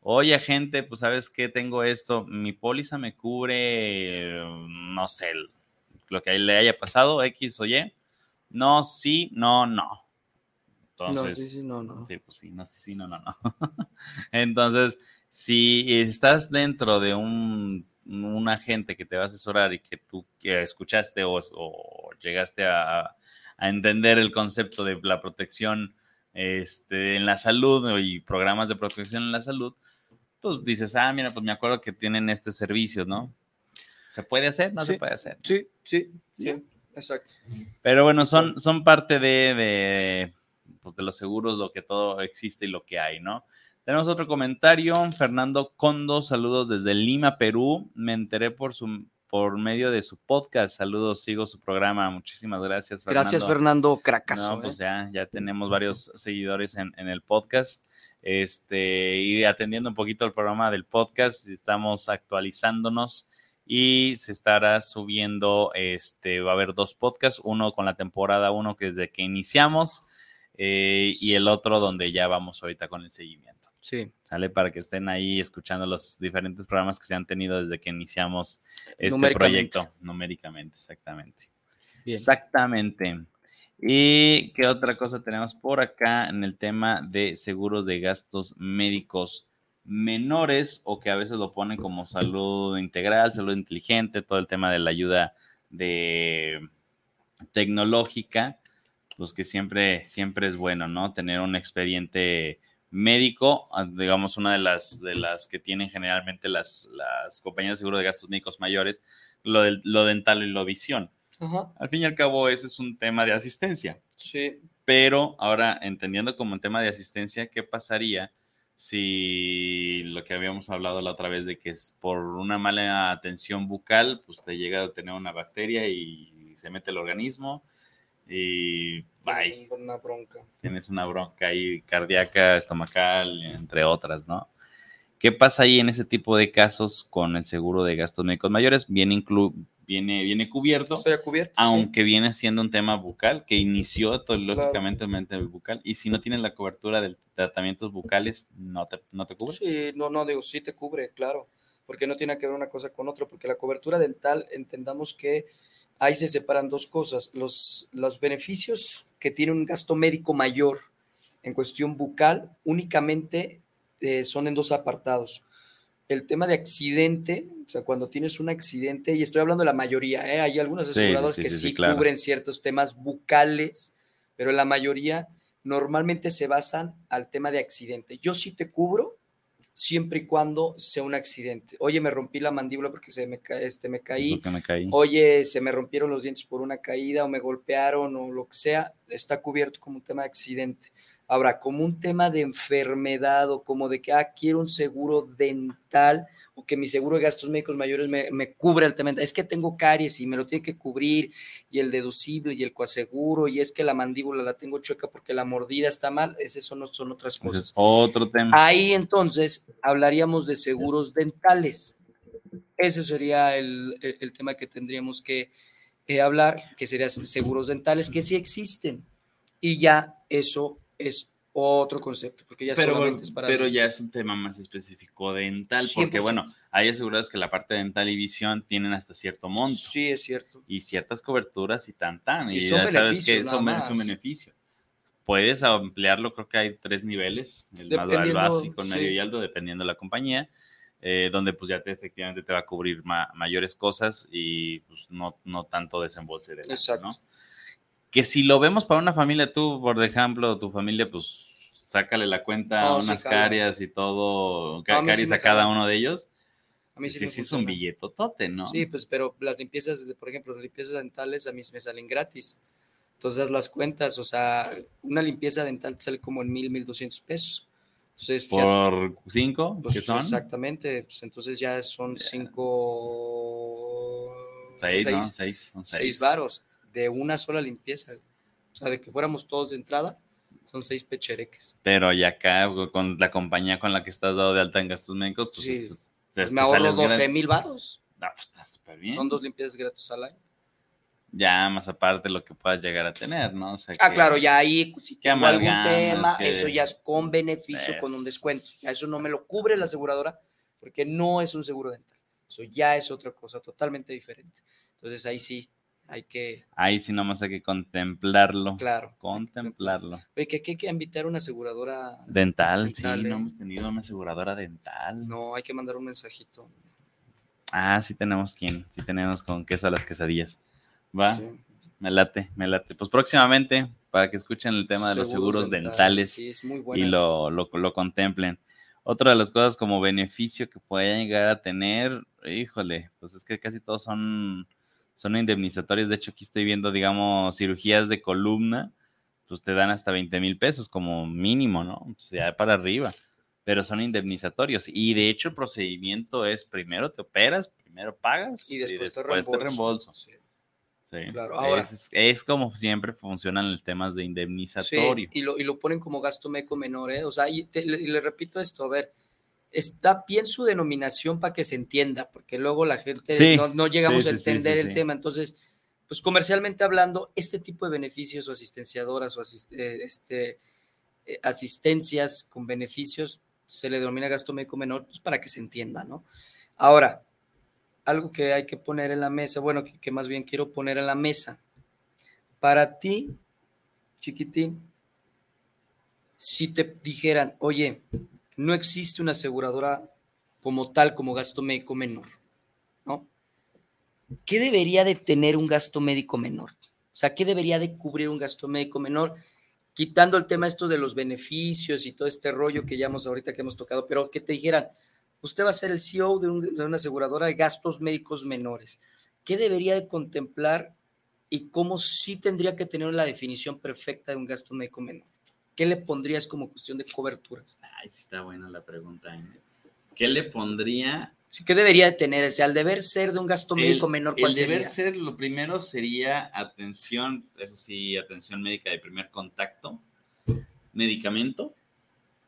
Oye, gente, pues sabes que tengo esto, mi póliza me cubre, no sé, lo que le haya pasado, X o Y. No, sí, no, no. Entonces, no, sí, sí, no, no. Sí, pues sí, no, sí, sí, no, no, no. Entonces, si estás dentro de un, agente que te va a asesorar y que tú que escuchaste o, o llegaste a, a, entender el concepto de la protección este, en la salud y programas de protección en la salud, pues dices, ah, mira, pues me acuerdo que tienen este servicio, ¿no? ¿Se puede hacer? No se puede hacer. Sí, sí, sí, exacto. Pero bueno, son, son parte de, de, pues de los seguros, lo que todo existe y lo que hay, ¿no? Tenemos otro comentario, Fernando Condo, saludos desde Lima, Perú. Me enteré por su por medio de su podcast. Saludos, sigo su programa. Muchísimas gracias, Fernando. Gracias, Fernando Cracaso. No, pues ¿eh? ya, ya tenemos varios seguidores en, el podcast. Este, y atendiendo un poquito el programa del podcast, estamos actualizándonos y se estará subiendo, este, va a haber dos podcasts, uno con la temporada uno que es de que iniciamos eh, y el otro donde ya vamos ahorita con el seguimiento. Sí. ¿Sale? Para que estén ahí escuchando los diferentes programas que se han tenido desde que iniciamos este proyecto, numéricamente, exactamente. Exactamente. ¿Y qué otra cosa tenemos por acá en el tema de seguros de gastos médicos menores o que a veces lo ponen como salud integral, salud inteligente, todo el tema de la ayuda de tecnológica, pues que siempre, siempre es bueno, ¿no? Tener un expediente médico, ah, digamos una de las, de las que tienen generalmente las, las compañías de seguro de gastos médicos mayores, lo, del, lo dental y lo visión. Al fin y al cabo, ese es un tema de asistencia. Sí. Pero ahora, entendiendo como un tema de asistencia, ¿qué pasaría si lo que habíamos hablado la otra vez de que es por una mala atención bucal, pues te llega a tener una bacteria y se mete el organismo y bye. una bronca. Tienes una bronca ahí cardíaca, estomacal, entre otras, ¿no? ¿Qué pasa ahí en ese tipo de casos con el seguro de gastos médicos mayores? Viene, inclu viene, viene cubierto, cubierto aunque viene siendo un tema bucal que inició lógicamente claro. bucal. Y si no tienes la cobertura de tratamientos bucales, ¿no te, no te cubre? Sí, no, no, digo, sí te cubre, claro, porque no tiene que ver una cosa con otra, porque la cobertura dental, entendamos que ahí se separan dos cosas. Los, los beneficios que tiene un gasto médico mayor en cuestión bucal únicamente eh, son en dos apartados. El tema de accidente, o sea, cuando tienes un accidente, y estoy hablando de la mayoría, ¿eh? hay algunos asegurados que sí, cubren ciertos temas bucales, pero la mayoría normalmente se basan al tema de accidente. Yo sí te cubro siempre y cuando sea un accidente. Oye, me rompí la mandíbula porque se me, este, me, caí. me caí. Oye, se me rompieron los dientes por una caída o me golpearon o lo que sea, está cubierto como un tema de accidente. Ahora, como un tema de enfermedad o como de que, ah, quiero un seguro dental o que mi seguro de gastos médicos mayores me, me cubre tema, es que tengo caries y me lo tiene que cubrir y el deducible y el coaseguro y es que la mandíbula la tengo chueca porque la mordida está mal, esas son, son otras cosas. es otro tema. Ahí entonces hablaríamos de seguros dentales. Ese sería el, el, tema que tendríamos que eh, hablar, que serían seguros dentales que sí existen. Y ya eso es otro concepto, porque ya pero, solamente es para... Pero ya es un tema más específico dental, porque bueno, hay asegurados que la parte dental y visión tienen hasta cierto monto. Sí, es cierto. Y ciertas coberturas y tan tan, y, ya sabes que eso es un beneficio. Puedes ampliarlo, creo que hay tres niveles, el más básico, el medio y alto, dependiendo de la compañía. Eh, donde pues ya te, efectivamente te va a cubrir mayores cosas y pues no, no tanto desembolse de Exacto. ¿no? que si lo vemos para una familia, tú, por ejemplo, tu familia, pues sácale la cuenta a unas carias y todo, carias a cada uno de ellos. A mí sí, sí, es un billetotote, ¿no? Sí, pues, pero las limpiezas, por ejemplo, las limpiezas dentales a mí me salen gratis. Entonces, las cuentas, o sea, una limpieza dental sale como en mil, mil doscientos pesos. Entonces, ¿Por cinco? Pues, ¿Qué son? Exactamente, pues entonces ya son cinco... Seis, seis, ¿no? Seis, son seis. seis varos de una sola limpieza. O sea, de que fuéramos todos de entrada, son seis pechereques. Pero y acá, con la compañía con la que estás dado de alta en gastos médicos, pues, sí. pues me ahorro 12 mil baros. Ah, pues está súper bien. Son dos limpiezas gratis al año. Ya, más aparte lo que puedas llegar a tener, ¿no? O sea, ah, claro, ya ahí, pues, si tengo algún tema, eso ya es con beneficio, con un descuento. Ya eso no me lo cubre la aseguradora, porque no es un seguro dental. Eso ya es otra cosa totalmente diferente. Entonces ahí sí, hay que... Ahí sí nomás hay que contemplarlo. Claro. Contemplarlo. Oye, que, hay que invitar una aseguradora dental. sí, no ¿eh? hemos tenido una aseguradora dental. No, hay que mandar un mensajito. Ah, sí tenemos quien, sí tenemos con queso a las quesadillas. Va, me late, me late. Pues próximamente, para que escuchen el tema de los seguros dentales, sí, es muy y lo, lo, lo contemplen. Otra de las cosas como beneficio que pueden llegar a tener, híjole, pues es que casi todos son son indemnizatorios. De hecho, aquí estoy viendo, digamos, cirugías de columna, pues te dan hasta 20 mil pesos como mínimo, ¿no? O sea, para arriba, pero son indemnizatorios. Y de hecho, el procedimiento es primero te operas, primero pagas y después, te reembolso. Sí. Claro, ahora, es, como siempre funcionan los temas de indemnizatorio. y, lo, y lo ponen como gasto meco menor, ¿eh? O sea, y, le repito esto, a ver, está bien su denominación para que se entienda, porque luego la gente no, llegamos a entender el tema. Entonces, pues comercialmente hablando, este tipo de beneficios o asistenciadoras o eh, este, eh, asistencias con beneficios se le denomina gasto médico menor, pues para que se entienda, ¿no? Ahora, algo que hay que poner en la mesa, bueno, que, que más bien quiero poner en la mesa. Para ti, chiquitín, si te dijeran, oye, no existe una aseguradora como tal, como gasto médico menor, ¿no? ¿Qué debería de tener un gasto médico menor? O sea, ¿qué debería de cubrir un gasto médico menor? Quitando el tema esto de los beneficios y todo este rollo que ya hemos ahorita que hemos tocado, pero que te dijeran, usted va a ser el CEO de, de una aseguradora de gastos médicos menores. ¿Qué debería de contemplar y cómo sí tendría que tener la definición perfecta de un gasto médico menor? ¿Qué le pondrías como cuestión de coberturas? Ay, sí está buena la pregunta. ¿eh? ¿Qué le pondría ¿Qué debería de tener? O sea, el deber ser de un gasto médico menor, ¿cuál El deber sería? ser, lo primero sería atención, eso sí, atención médica de primer contacto, medicamento,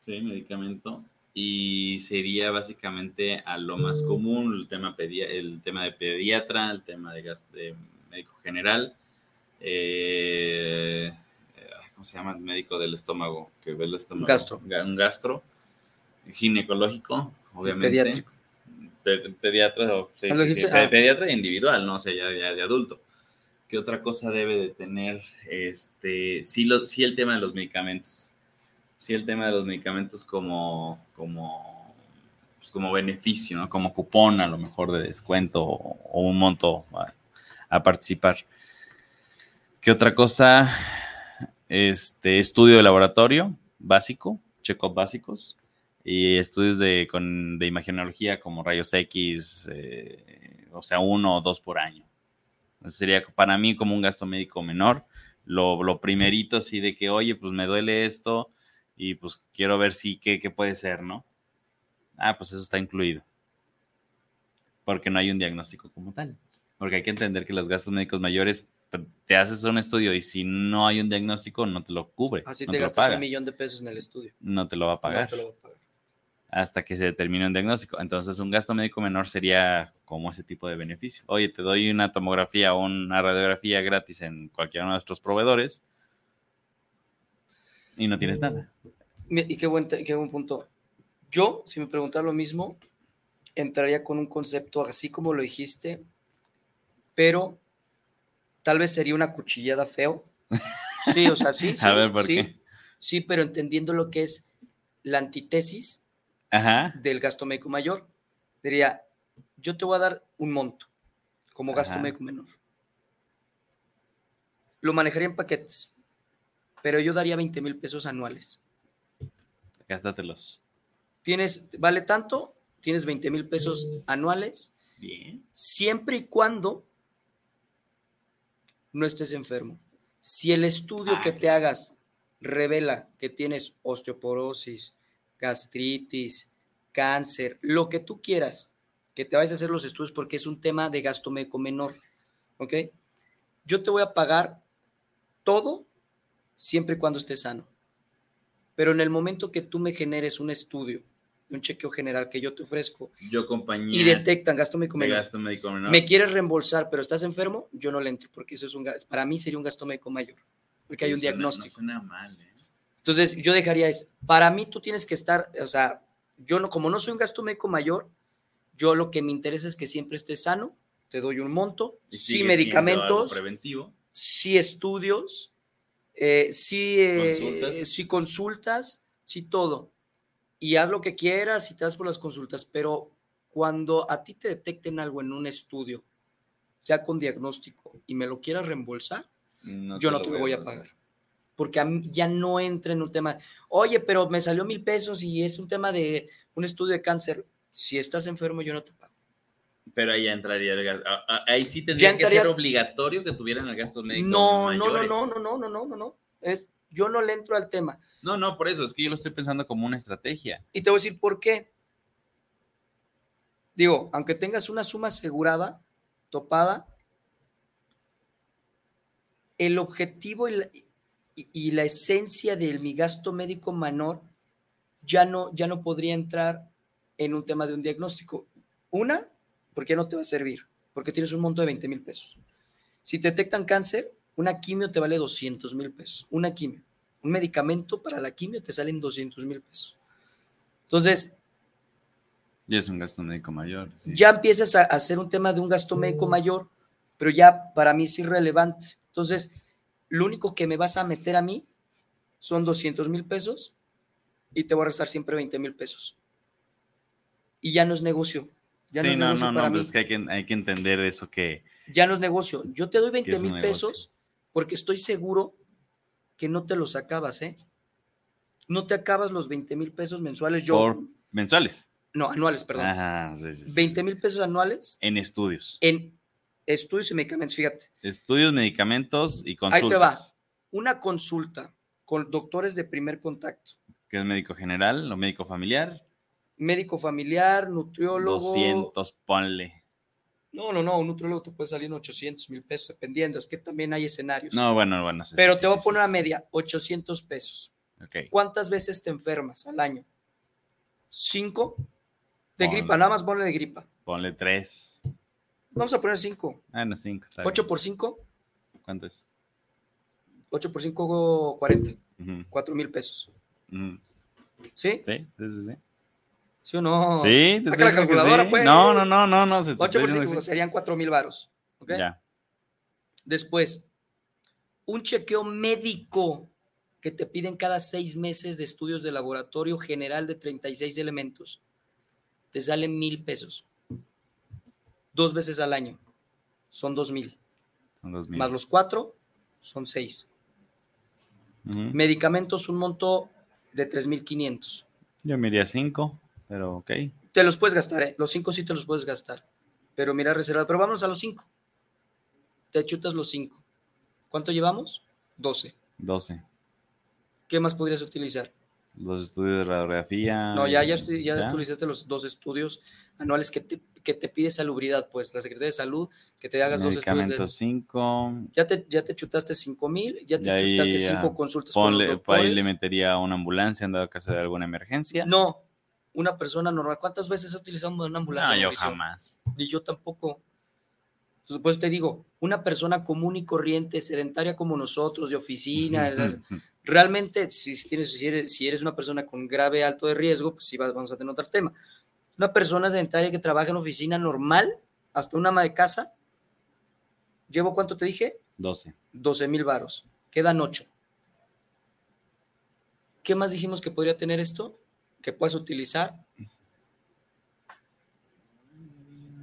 sí, medicamento, y sería básicamente a lo más común el tema, pedia- el tema de pediatra, el tema de, gas- de médico general, eh, ¿cómo se llama el médico del estómago? Que ve el estómago. Gastro. Ga- Un gastro, ginecológico, obviamente. Pediátrico. Pe- pediatra, o, sí, Ah, sí, sí, ah. pediatra individual, ¿no? O sea, ya, ya de adulto. ¿Qué otra cosa debe de tener? Este, sí, lo, sí el tema de los medicamentos. Sí el tema de los medicamentos como, como, pues, como beneficio, ¿no? Como cupón a lo mejor de descuento o, o un monto a, a participar. ¿Qué otra cosa? Este, estudio de laboratorio básico, check-up básicos y estudios de, con, de imagenología como rayos X, eh, o sea, uno o dos por año. Sería para mí como un gasto médico menor. Lo, lo primerito así de que, oye, pues me duele esto y pues quiero ver si qué, qué puede ser, ¿no? Ah, pues eso está incluido. Porque no hay un diagnóstico como tal. Porque hay que entender que los gastos médicos mayores te haces un estudio y si no hay un diagnóstico no te lo cubre. Así no te lo gastas paga, un millón de pesos en el estudio. No te lo va a No pagar te lo va a pagar. hasta que se determine un diagnóstico. Entonces, un gasto médico menor sería como ese tipo de beneficio. Oye, te doy una tomografía o una radiografía gratis en cualquiera de nuestros proveedores y no tienes nada. Mi- Y qué buen, te- qué buen punto. Yo, si me preguntara lo mismo, entraría con un concepto así como lo dijiste, pero tal vez sería una cuchillada feo. Sí, o sea, sí. sí A ver, ¿por sí, qué? Sí, pero entendiendo lo que es la antítesis Ajá. del gasto médico mayor, diría, yo te voy a dar un monto como gasto Ajá. médico menor. Lo manejaría en paquetes, pero yo daría 20 mil pesos anuales. Gástatelos. Tienes, vale tanto, tienes 20 mil pesos anuales, Bien. siempre y cuando no estés enfermo. Si el estudio que te hagas revela que tienes osteoporosis, gastritis, cáncer, lo que tú quieras, que te vayas a hacer los estudios porque es un tema de gasto médico menor, ¿ok? Yo te voy a pagar todo siempre y cuando estés sano. Pero en el momento que tú me generes un estudio, un chequeo general que yo te ofrezco Yo, compañía y detectan gasto médico menor, gasto médico menor. me quieres reembolsar, pero estás enfermo, yo no le entro porque eso es un para mí sería un gasto médico mayor, porque hay un Suena- diagnóstico. No suena mal, ¿eh? Entonces, yo dejaría es, para mí tú tienes que estar, o sea, yo no, como no soy un gasto médico mayor, yo lo que me interesa es que siempre estés sano, te doy un monto, Y sí medicamentos, preventivo. sí estudios, eh, sí, eh, Consultas. sí consultas, sí todo. Y haz lo que quieras y te das por las consultas, pero cuando a ti te detecten algo en un estudio, ya con diagnóstico, y me lo quieras reembolsar, yo no te lo voy a pagar. Porque a mí ya no entra en un tema, oye, pero me salió mil pesos y es un tema de un estudio de cáncer. Si estás enfermo, yo no te pago. Pero ahí ya entraría el gasto. ah, ah, Ahí sí tendría que ser obligatorio que tuvieran el gasto médico. No, no, no, no, no, no, no, no, no, no. Es, yo no le entro al tema. No, no, por eso es que yo lo estoy pensando como una estrategia. Y te voy a decir por qué. Digo, aunque tengas una suma asegurada, topada, el objetivo y la, y- y la esencia de mi gasto médico menor ya no, ya no podría entrar en un tema de un diagnóstico. Una, porque no te va a servir, porque tienes un monto de 20 mil pesos. Si te detectan cáncer, una quimio te vale 200 mil pesos. Una quimio. Un medicamento para la quimio te salen 200 mil pesos. Entonces, Y es un gasto médico mayor. sí. ya empiezas a hacer un tema de un gasto médico mayor, pero ya para mí es irrelevante. Entonces, lo único que me vas a meter a mí son 200 mil pesos y te voy a restar siempre 20 mil pesos. Y ya no es negocio. Ya no sí, es no, negocio no, no, para pues mí. es que hay, que hay que entender eso que Ya no es negocio. Yo te doy 20 es un mil negocio. pesos porque estoy seguro que no te los acabas, ¿eh? No te acabas los 20 mil pesos mensuales. Yo, por mensuales. no, anuales, perdón. Ajá, sí, sí, sí, 20 sí. mil pesos anuales En estudios. en estudios y medicamentos. Fíjate, Estudios, medicamentos y Ahí consultas. te va. una consulta con doctores de primer contacto. Que es médico general o médico familiar. médico familiar, nutriólogo. 200, ponle. No, no, no, un nutriólogo te puede salir en 800 mil pesos, dependiendo, es que también hay escenarios. No, bueno, bueno. sí, Pero sí, te sí, voy a poner una media, 800 pesos. ¿Cuántas veces te enfermas al año? ¿Cinco? De Ponle. gripa, nada más ponle de gripa. Ponle 3. Vamos a poner cinco. Ah, no, 5. ¿Ocho por cinco? ¿Cuánto es? 8 por 5, 40. Ujú, 4 mil pesos. Sí, sí, sí. sí. ¿Sí o no? Sí, te Saca la calculadora, sí. pues. No, no, no, no, no. se te 8 estoy por diciendo 5 que sí. serían 4 mil varos. ¿Ok? Ya. Después, un chequeo médico que te piden cada seis meses de estudios de laboratorio general de 36 elementos. Te sale mil pesos. Dos veces al año. Son dos mil. Son dos mil. Más los cuatro, son seis. Ujú. Medicamentos, un monto de 3.500. Yo me iría 5, pero ok. Te los puedes gastar, ¿eh? Los cinco sí te los puedes gastar. Pero mira, reservar. Pero vámonos a los cinco. Te chutas los cinco. ¿Cuánto llevamos? 12. 12. ¿Qué más podrías utilizar? Los estudios de radiografía. No, ya, ya, ya ¿Ya? utilizaste los dos estudios anuales que te, que te pide salubridad, pues, la Secretaría de Salud, que te hagas dos estudios de... 5. Ya te, ya te chutaste 5 mil, ya te ahí chutaste ya 5 consultas con los ahí le metería una ambulancia en dado caso de alguna emergencia. No, una persona normal. ¿Cuántas veces ha utilizado una ambulancia? No, yo jamás. Ni yo tampoco. Entonces, pues te digo, una persona común y corriente, sedentaria como nosotros, de oficina, las- realmente, si, tienes, si, eres, si eres una persona con grave alto de riesgo, pues sí va- vamos a tener otro tema. Una persona sedentaria que trabaja en oficina normal, hasta una ama de casa, ¿llevo cuánto te dije? 12. 12 mil varos. Quedan 8. ¿Qué más dijimos que podría tener esto? Que puedas utilizar.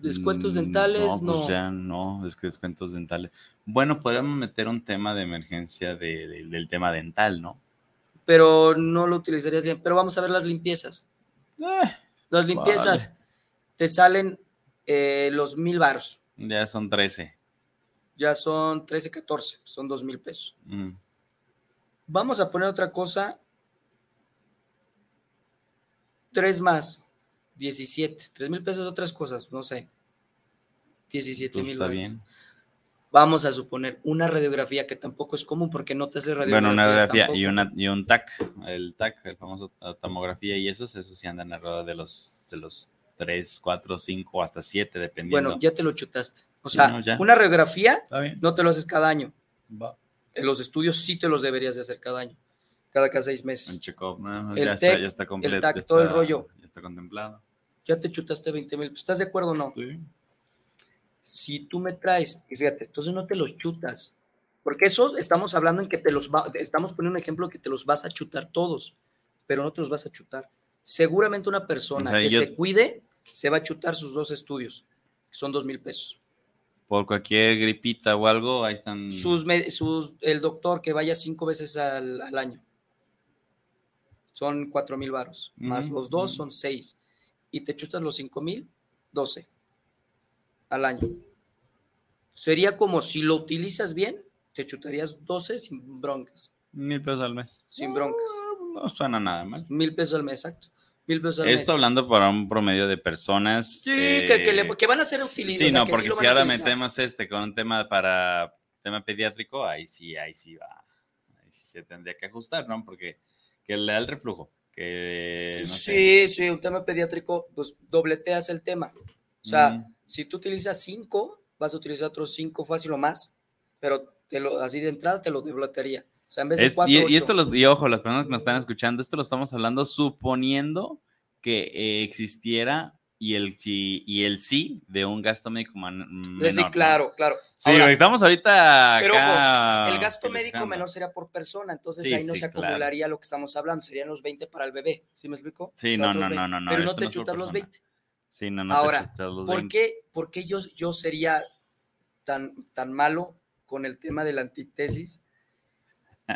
Descuentos Mm, dentales, No, no. pues ya no, es que descuentos dentales. Bueno, podríamos meter un tema de emergencia de- de- del tema dental, ¿no? pero no lo utilizarías bien. Pero vamos a ver las limpiezas. Eh, Las limpiezas te salen eh, los mil baros. ya son 13. Ya son 13, 14, son dos mil pesos. Mm. Vamos a poner otra cosa. Tres más, 17. Tres mil pesos, otras cosas, no sé. 17 Pues mil está bien. Vamos a suponer una radiografía que tampoco es común porque no te hace radiografía. Bueno, una radiografía y, una, y un TAC, el TAC, el famoso tomografía y esos, esos sí andan alrededor de los, de los 3, 4, 5 hasta 7, dependiendo. Bueno, ya te lo chutaste. O sea, No, una radiografía no te lo haces cada año. Va. En los estudios sí te los deberías de hacer cada año, cada cada seis meses. check-up, no, El ya, TEC, está, ya está completo. TAC, ya todo el rollo. Ya está contemplado. Ya te chutaste 20 mil. ¿Estás de acuerdo o no? Sí. Si tú me traes, y fíjate, entonces no te los chutas. Porque eso estamos hablando en que te los va, estamos poniendo un ejemplo que te los vas a chutar todos, pero no te los vas a chutar. Seguramente una persona O sea, que yo- se cuide se va a chutar sus dos estudios, que son dos mil pesos. Por cualquier gripita o algo, ahí están. Sus, sus, el doctor que vaya cinco veces al, al año. Son cuatro mil varos. Más Ujú, los dos son seis. Y te chutas los cinco mil, doce al año. Sería como si lo utilizas bien, te chutarías 12 sin broncas. Mil pesos al mes. Sin broncas. No, no suena nada mal. Mil pesos al mes, exacto. Mil pesos al Esto mes. hablando para un promedio de personas. Sí, que, que le- eh, que van a ser utilizados. Sí, no, porque si ahora metemos este con un tema para tema pediátrico, ahí sí, ahí sí va. Ahí sí se tendría que ajustar, ¿no? Porque que le da el reflujo. Que no sé. Sí, sí, un tema pediátrico, pues dobleteas el tema. O sea, Mm. si tú utilizas cinco, vas a utilizar otros cinco fácil o más, pero te lo, así de entrada te lo dobletearía. O sea, en vez de Es- cuatro, y, esto los, y ojo, las personas que nos están escuchando, esto lo estamos hablando suponiendo que eh, existiera y el sí y el sí de un gasto médico man- menor. sí, claro, claro. Sí, Ahora, estamos ahorita pero acá el gasto médico menor sería por persona, entonces Sí, ahí no sí, se claro. acumularía lo que estamos hablando, serían los 20 para el bebé, ¿sí me explico? Sí, O sea, no, no, 20, no, no, no, Pero no te no por chutas los persona. 20. Sí, no, no Ahora, te chutas los ¿Por 20. qué, por qué yo, yo sería tan, tan malo con el tema de la antítesis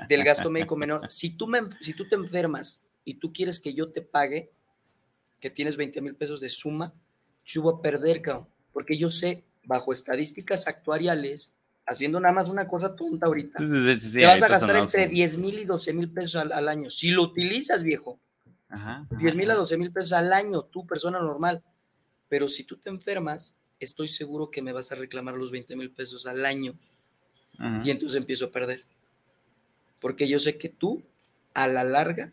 del gasto médico menor? Si tú, me, si tú te enfermas y tú quieres que yo te pague, que tienes 20 mil pesos de suma, yo voy a perder, cabrón, porque yo sé, bajo estadísticas actuariales, haciendo nada más una cosa tonta ahorita, Sí, sí, sí, te vas a gastar entre un- 10 mil y 12 mil pesos al, al año. Si lo utilizas, viejo, Ajá, 10 mil a ajá. 12 mil pesos al año, tú, persona normal. Pero si tú te enfermas, estoy seguro que me vas a reclamar los 20 mil pesos al año. Ajá. Y entonces empiezo a perder. Porque yo sé que tú, a la larga,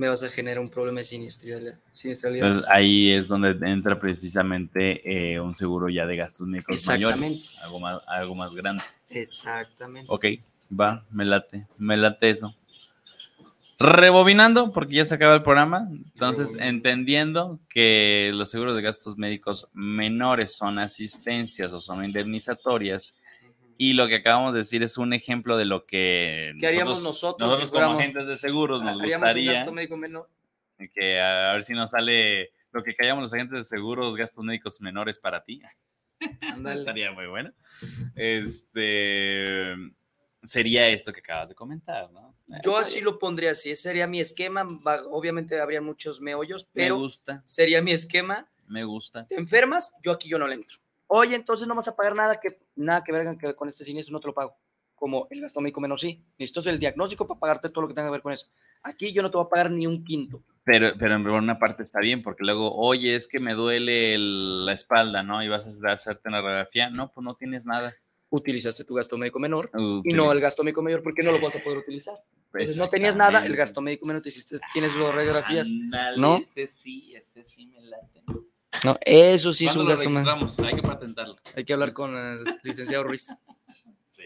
me vas a generar un problema de siniestralidad. siniestralidad. Entonces ahí es donde entra precisamente eh, un seguro ya de gastos médicos mayores, Exactamente. algo más, algo más grande. Exactamente. Ok, va, me late, me late eso. Rebobinando, porque ya se acaba el programa, entonces Rebobinando. entendiendo que los seguros de gastos médicos menores son asistencias o son indemnizatorias, y lo que acabamos de decir es un ejemplo de lo que ¿Qué haríamos nosotros? si nosotros como agentes de seguros nos haríamos un gustaría gasto médico menor? que a ver si nos sale lo que callamos los agentes de seguros, gastos médicos menores para ti. Estaría muy bueno. Este sería esto que acabas de comentar, ¿no? Yo Está así bien. lo pondría así. Ese sería mi esquema. Obviamente habría muchos meollos, me pero gusta, sería mi esquema. me gusta. Te enfermas, yo aquí yo no le entro. Oye, entonces no vas a pagar nada que nada que ver que con este siniestro, no te lo pago. Como el gasto médico menor, sí. Necesito el diagnóstico para pagarte todo lo que tenga que ver con eso. Aquí yo no te voy a pagar ni un quinto. Pero, pero en una parte está bien, porque luego, oye, es que me duele el- la espalda, ¿no? Y vas a hacer- hacerte una radiografía. No, pues no tienes nada. Utilizaste tu gasto médico menor y no el gasto médico mayor porque no lo vas a poder utilizar. Entonces no tenías nada, el gasto médico menor te hiciste, tienes dos radiografías. ¿no? Ese sí, ese sí me late. No, eso sí es ¿Cuándo un gasto? Hay que patentarlo. Hay que hablar con el licenciado Ruiz. Sí.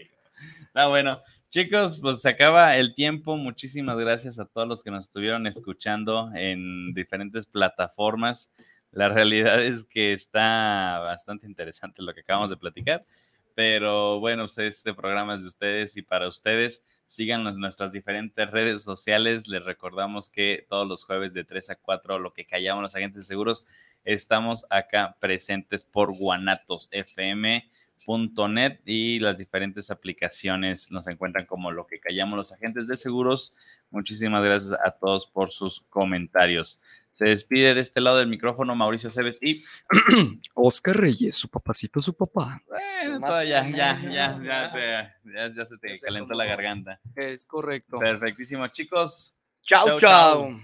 Ah, bueno, chicos, pues se acaba el tiempo. Muchísimas gracias a todos los que nos estuvieron escuchando en diferentes plataformas. La realidad es que está bastante interesante lo que acabamos de platicar. Pero bueno, pues este programa es de ustedes y para ustedes. Síganos en nuestras diferentes redes sociales. Les recordamos que todos los jueves de 3 a 4, lo que callamos los agentes de seguros, estamos acá presentes por guanatosfm.net y las diferentes aplicaciones nos encuentran como lo que callamos los agentes de seguros. Muchísimas gracias a todos por sus comentarios. Se despide de este lado del micrófono Mauricio Cebes y Oscar Reyes, su papacito, su papá. Bueno, ya, ya, ya, ya. ya, te- ya- ya se te calentó la garganta. Es correcto. Perfectísimo, chicos. Chao, chao.